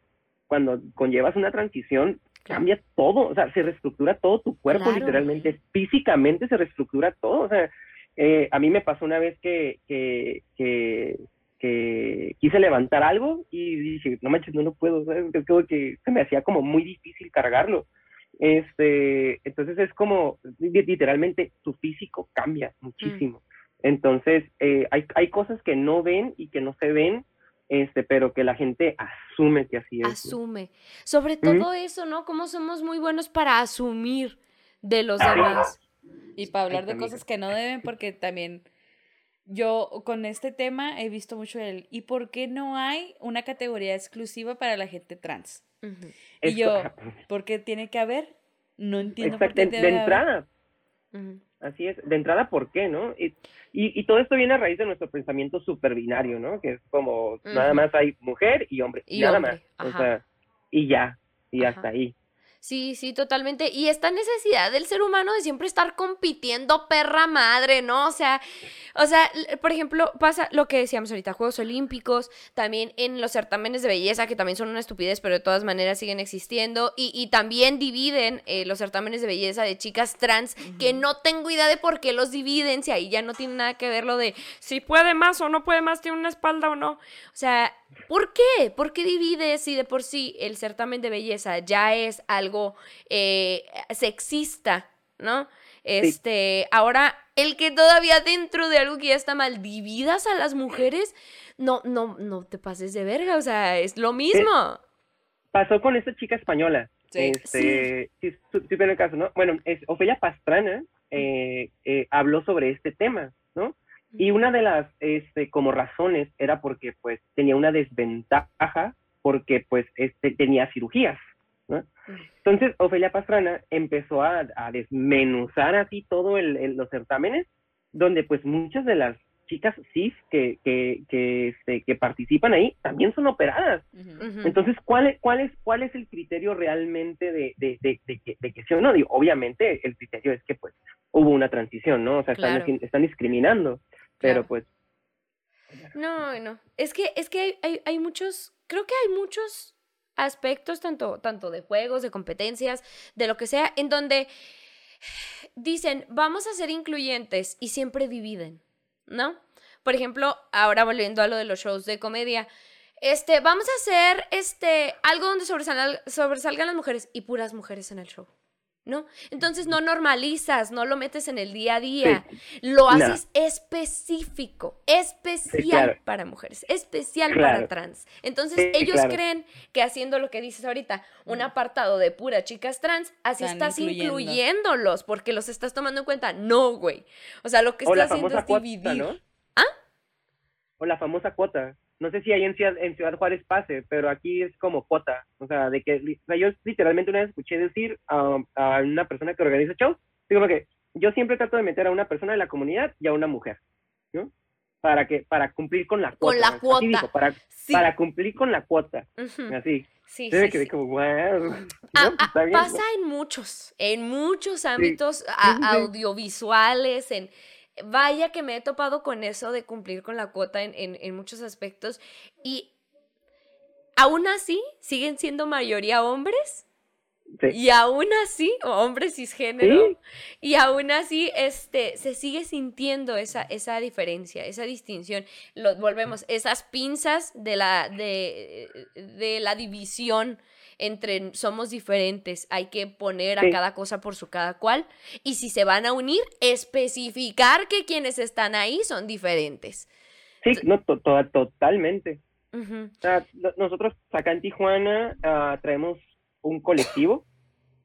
cuando conllevas una transición cambia todo, o sea, se reestructura todo tu cuerpo Claro. literalmente, físicamente se reestructura todo, o sea, eh, a mí me pasó una vez que, que, que, que quise levantar algo y dije, no manches, no lo puedo, ¿sabes? Es como que se me hacía como muy difícil cargarlo. Este, entonces es como, li- literalmente, tu físico cambia muchísimo. Entonces, eh, hay, hay cosas que no ven y que no se ven, este, pero que la gente asume que así es. Asume. Sobre todo eso, ¿no? Como somos muy buenos para asumir de los demás. Y para hablar de cosas que no deben, porque también yo con este tema he visto mucho el ¿y por qué no hay una categoría exclusiva para la gente trans? Y Esto- yo, ¿por qué tiene que haber? No entiendo por qué de, debe de haber. entrada, Ujú. Así es, de entrada, ¿por qué, no? Y, y, y todo esto viene a raíz de nuestro pensamiento super binario, ¿no? Que es como, nada más hay mujer y hombre, Y nada hombre, más, o sea, y ya, y Ajá. hasta ahí. Sí, sí, totalmente. Y esta necesidad del ser humano de siempre estar compitiendo perra madre, ¿no? O sea, o sea, por ejemplo, pasa lo que decíamos ahorita, Juegos Olímpicos, también en los certámenes de belleza, que también son una estupidez, pero de todas maneras siguen existiendo, y, y también dividen eh, los certámenes de belleza de chicas trans, que no tengo idea de por qué los dividen, si ahí ya no tiene nada que ver lo de si puede más o no puede más, tiene una espalda o no. O sea, ¿por qué? ¿Por qué divides si de por sí el certamen de belleza ya es algo eh, sexista, ¿no? Este, ahora, el que todavía dentro de algo que ya está mal dividas a las mujeres, no, no, no te pases de verga, o sea, es lo mismo. Pasó con esta chica española. Sí. Este, sí, su- sí, pero el caso, ¿no? Bueno, es, Ofelia Pastrana eh, eh, habló sobre este tema, ¿no? Y una de las, este, como razones era porque, pues, tenía una desventaja porque, pues, este, tenía cirugías, ¿no? Entonces, Ofelia Pastrana empezó a, a desmenuzar así todo el, el- los certámenes, donde, pues, muchas de las chicas cis que, que, que, este, que participan ahí también son operadas. Entonces, ¿cuál es, cuál es, cuál es el criterio realmente de, de, de, de que, de que sí o no? Digo, obviamente el criterio es que pues hubo una transición, ¿no? O sea, están, están discriminando, pero Claro. pues No, no. Es que, es que hay, hay, hay muchos, creo que hay muchos aspectos, tanto, tanto de juegos, de competencias, de lo que sea, en donde dicen, vamos a ser incluyentes y siempre dividen, ¿no? Por ejemplo, ahora volviendo a lo de los shows de comedia, este, vamos a hacer este, algo donde sobresalgan, sobresalgan las mujeres y puras mujeres en el show. ¿No? Entonces no normalizas, no lo metes en el día a día, lo No. haces específico, especial claro. para mujeres, especial para trans. Entonces Sí, ellos claro. creen que haciendo lo que dices ahorita, un apartado de pura chicas trans, así Están estás incluyendo. incluyéndolos porque los estás tomando en cuenta. No, güey. O sea, lo que o estás haciendo es cuota, dividir. ¿no? ¿Ah? O la famosa cuota. No sé si ahí en Ciudad, en Ciudad Juárez pase, pero aquí es como cuota. O sea, de que, li- o sea, yo literalmente una vez escuché decir a, a una persona que organiza shows, digo que yo siempre trato de meter a una persona de la comunidad y a una mujer, ¿no? Para que, para cumplir con la cuota. Con la cuota. para, Sí. para cumplir con la cuota. Así. Sí, sí, quedé sí. como, wow. Ah, ¿no? ah, bien, pasa ¿no? en muchos, en muchos ámbitos a- audiovisuales, en vaya que me he topado con eso de cumplir con la cuota en, en- en muchos aspectos y aún así siguen siendo mayoría hombres Sí. y aún así, o hombres cisgénero, Sí. y aún así este, se sigue sintiendo esa, esa diferencia, esa distinción. Lo, volvemos, esas pinzas de la, de, de la división entre somos diferentes, hay que poner a Sí. cada cosa por su cada cual, y si se van a unir, especificar que quienes están ahí son diferentes. Sí, no, to- to- totalmente. Nosotros acá en Tijuana ah, traemos un colectivo,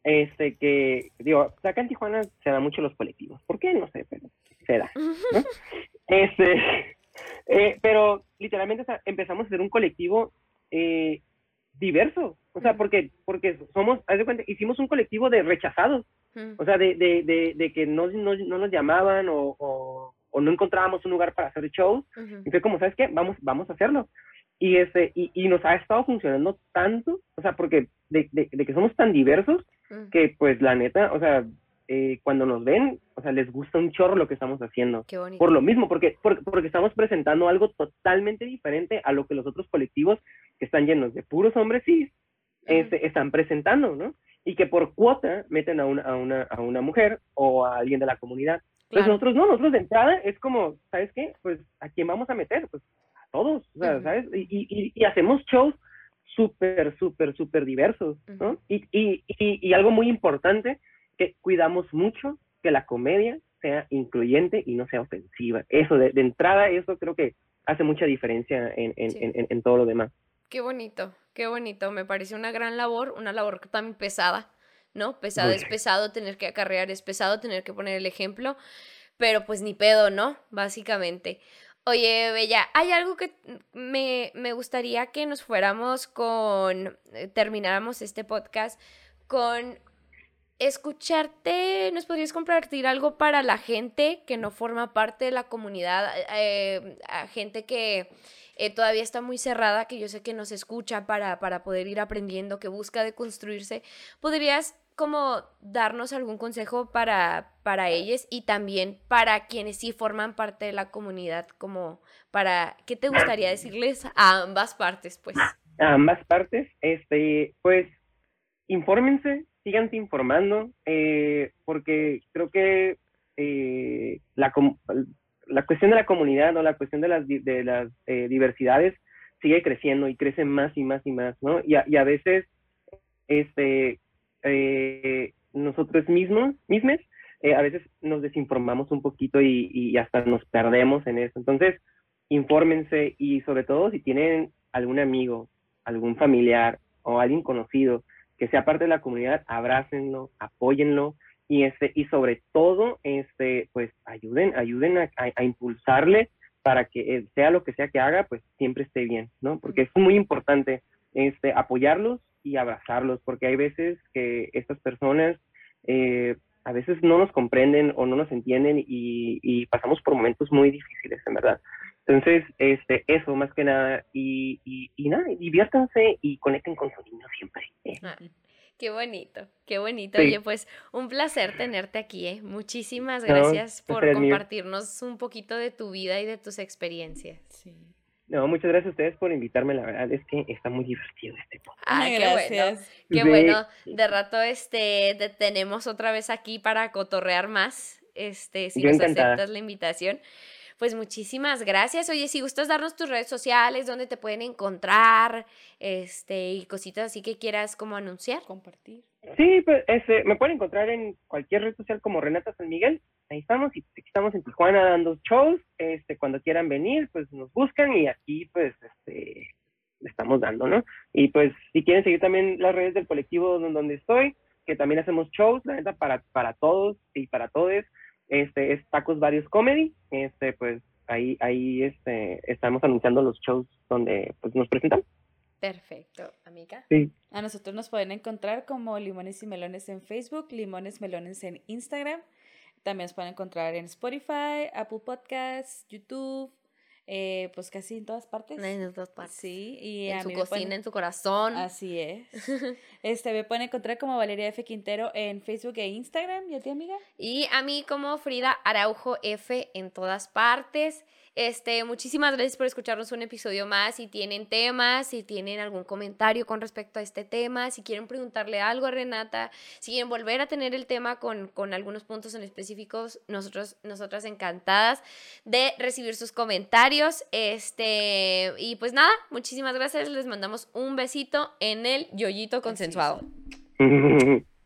este que, digo, acá en Tijuana se dan mucho los colectivos. ¿Por qué? No sé, pero se da. ¿no? Este, eh, pero literalmente empezamos a ser un colectivo eh, diverso. O sea, porque, porque somos, haz de cuenta, hicimos un colectivo de rechazados. O sea, de, de, de, de que no, no, no nos llamaban o, o, o no encontrábamos un lugar para hacer shows. Y fue como, ¿sabes qué? Vamos, vamos a hacerlo. Y, este, y, y nos ha estado funcionando tanto, o sea, porque de, de, de que somos tan diversos que, pues, la neta, o sea, eh, cuando nos ven, o sea, les gusta un chorro lo que estamos haciendo. Qué bonito. Por lo mismo, porque, porque, porque estamos presentando algo totalmente diferente a lo que los otros colectivos que están llenos de puros hombres cis este, están presentando, ¿no? Y que por cuota meten a una, a una, a una mujer o a alguien de la comunidad. Pues nosotros no, nosotros de entrada es como, ¿sabes qué? Pues a quién vamos a meter, pues a todos, o sea, Ujú. ¿sabes? Y, y, hacemos shows súper, súper, súper diversos, ¿no? Ujú. y, y, y, y algo muy importante, que cuidamos mucho que la comedia sea incluyente y no sea ofensiva. Eso, de, de entrada, eso creo que hace mucha diferencia en, en, Sí. en, en- en todo lo demás. Qué bonito, qué bonito. Me parece una gran labor, una labor también pesada, ¿no? Pesada Muy. es pesado tener que acarrear, es pesado tener que poner el ejemplo, pero pues ni pedo, ¿no? Básicamente. Oye, Bella, hay algo que me, me gustaría que nos fuéramos con, eh, termináramos este podcast con escucharte, ¿nos podrías compartir algo para la gente que no forma parte de la comunidad, eh, a gente que, eh, todavía está muy cerrada, que yo sé que nos escucha para, para poder ir aprendiendo, que busca de construirse, ¿podrías como darnos algún consejo para, para ellos y también para quienes sí forman parte de la comunidad, como para, ¿qué te gustaría decirles a ambas partes, pues? A ambas partes, este, pues, infórmense, síganse informando, eh, porque creo que eh, la, la cuestión de la comunidad o la cuestión de las, de las eh, diversidades sigue creciendo y crece más y más y más, ¿no? Y a, y a veces, este, eh, nosotros mismos, mismes, eh, a veces nos desinformamos un poquito y, y, hasta nos perdemos en eso. Entonces, infórmense y sobre todo si tienen algún amigo, algún familiar o alguien conocido que sea parte de la comunidad, abrácenlo, apóyenlo y este y sobre todo este pues ayuden ayuden a, impulsarle para que eh, sea lo que sea que haga pues siempre esté bien no porque es muy importante este apoyarlos y abrazarlos, porque hay veces que estas personas eh, a veces no nos comprenden o no nos entienden y, y, pasamos por momentos muy difíciles, en verdad. Entonces, este, eso más que nada, y, y, y nada, diviértanse y conecten con su niño siempre. Eh. Qué bonito, qué bonito. Sí. Oye, pues un placer tenerte aquí, ¿eh? Muchísimas gracias no, por compartirnos mío. un poquito de tu vida y de tus experiencias. Sí. No, muchas gracias a ustedes por invitarme, la verdad es que está muy divertido este podcast. Ah, qué gracias. bueno. Qué sí. bueno. De rato este te tenemos otra vez aquí para cotorrear más. Este, si Yo nos encantada. aceptas la invitación. Pues muchísimas gracias. Oye, si gustas darnos tus redes sociales, donde te pueden encontrar, este, y cositas así que quieras como anunciar. Compartir. Sí, pues este, me pueden encontrar en cualquier red social como Renata San Miguel. Ahí estamos y aquí estamos en Tijuana dando shows. Este, cuando quieran venir, pues nos buscan y aquí pues este le estamos dando, ¿no? Y pues si quieren seguir también las redes del colectivo donde estoy, que también hacemos shows, la neta, para, para todos y para todos, este, es Tacos Varios Comedy, este, pues ahí, ahí este, estamos anunciando los shows donde pues nos presentamos. Perfecto, amiga. Sí. A nosotros nos pueden encontrar como Limones y Melones en Facebook, Limones Melones en Instagram. También nos pueden encontrar en Spotify, Apple Podcasts, YouTube, eh, pues casi en todas partes. En todas partes. Sí, y en a su mí cocina, en su corazón. Así es. este, me pueden encontrar como Valeria F. Quintero en Facebook e Instagram. ¿Y a ti, amiga? Y a mí como Frida Araujo F en todas partes. Este, muchísimas gracias por escucharnos un episodio más. Si tienen temas, si tienen algún comentario con respecto a este tema, si quieren preguntarle algo a Renata, si quieren volver a tener el tema con, con algunos puntos en específicos, nosotros, nosotras encantadas de recibir sus comentarios. Este, y pues nada, muchísimas gracias. Les mandamos un besito en el yoyito consensuado.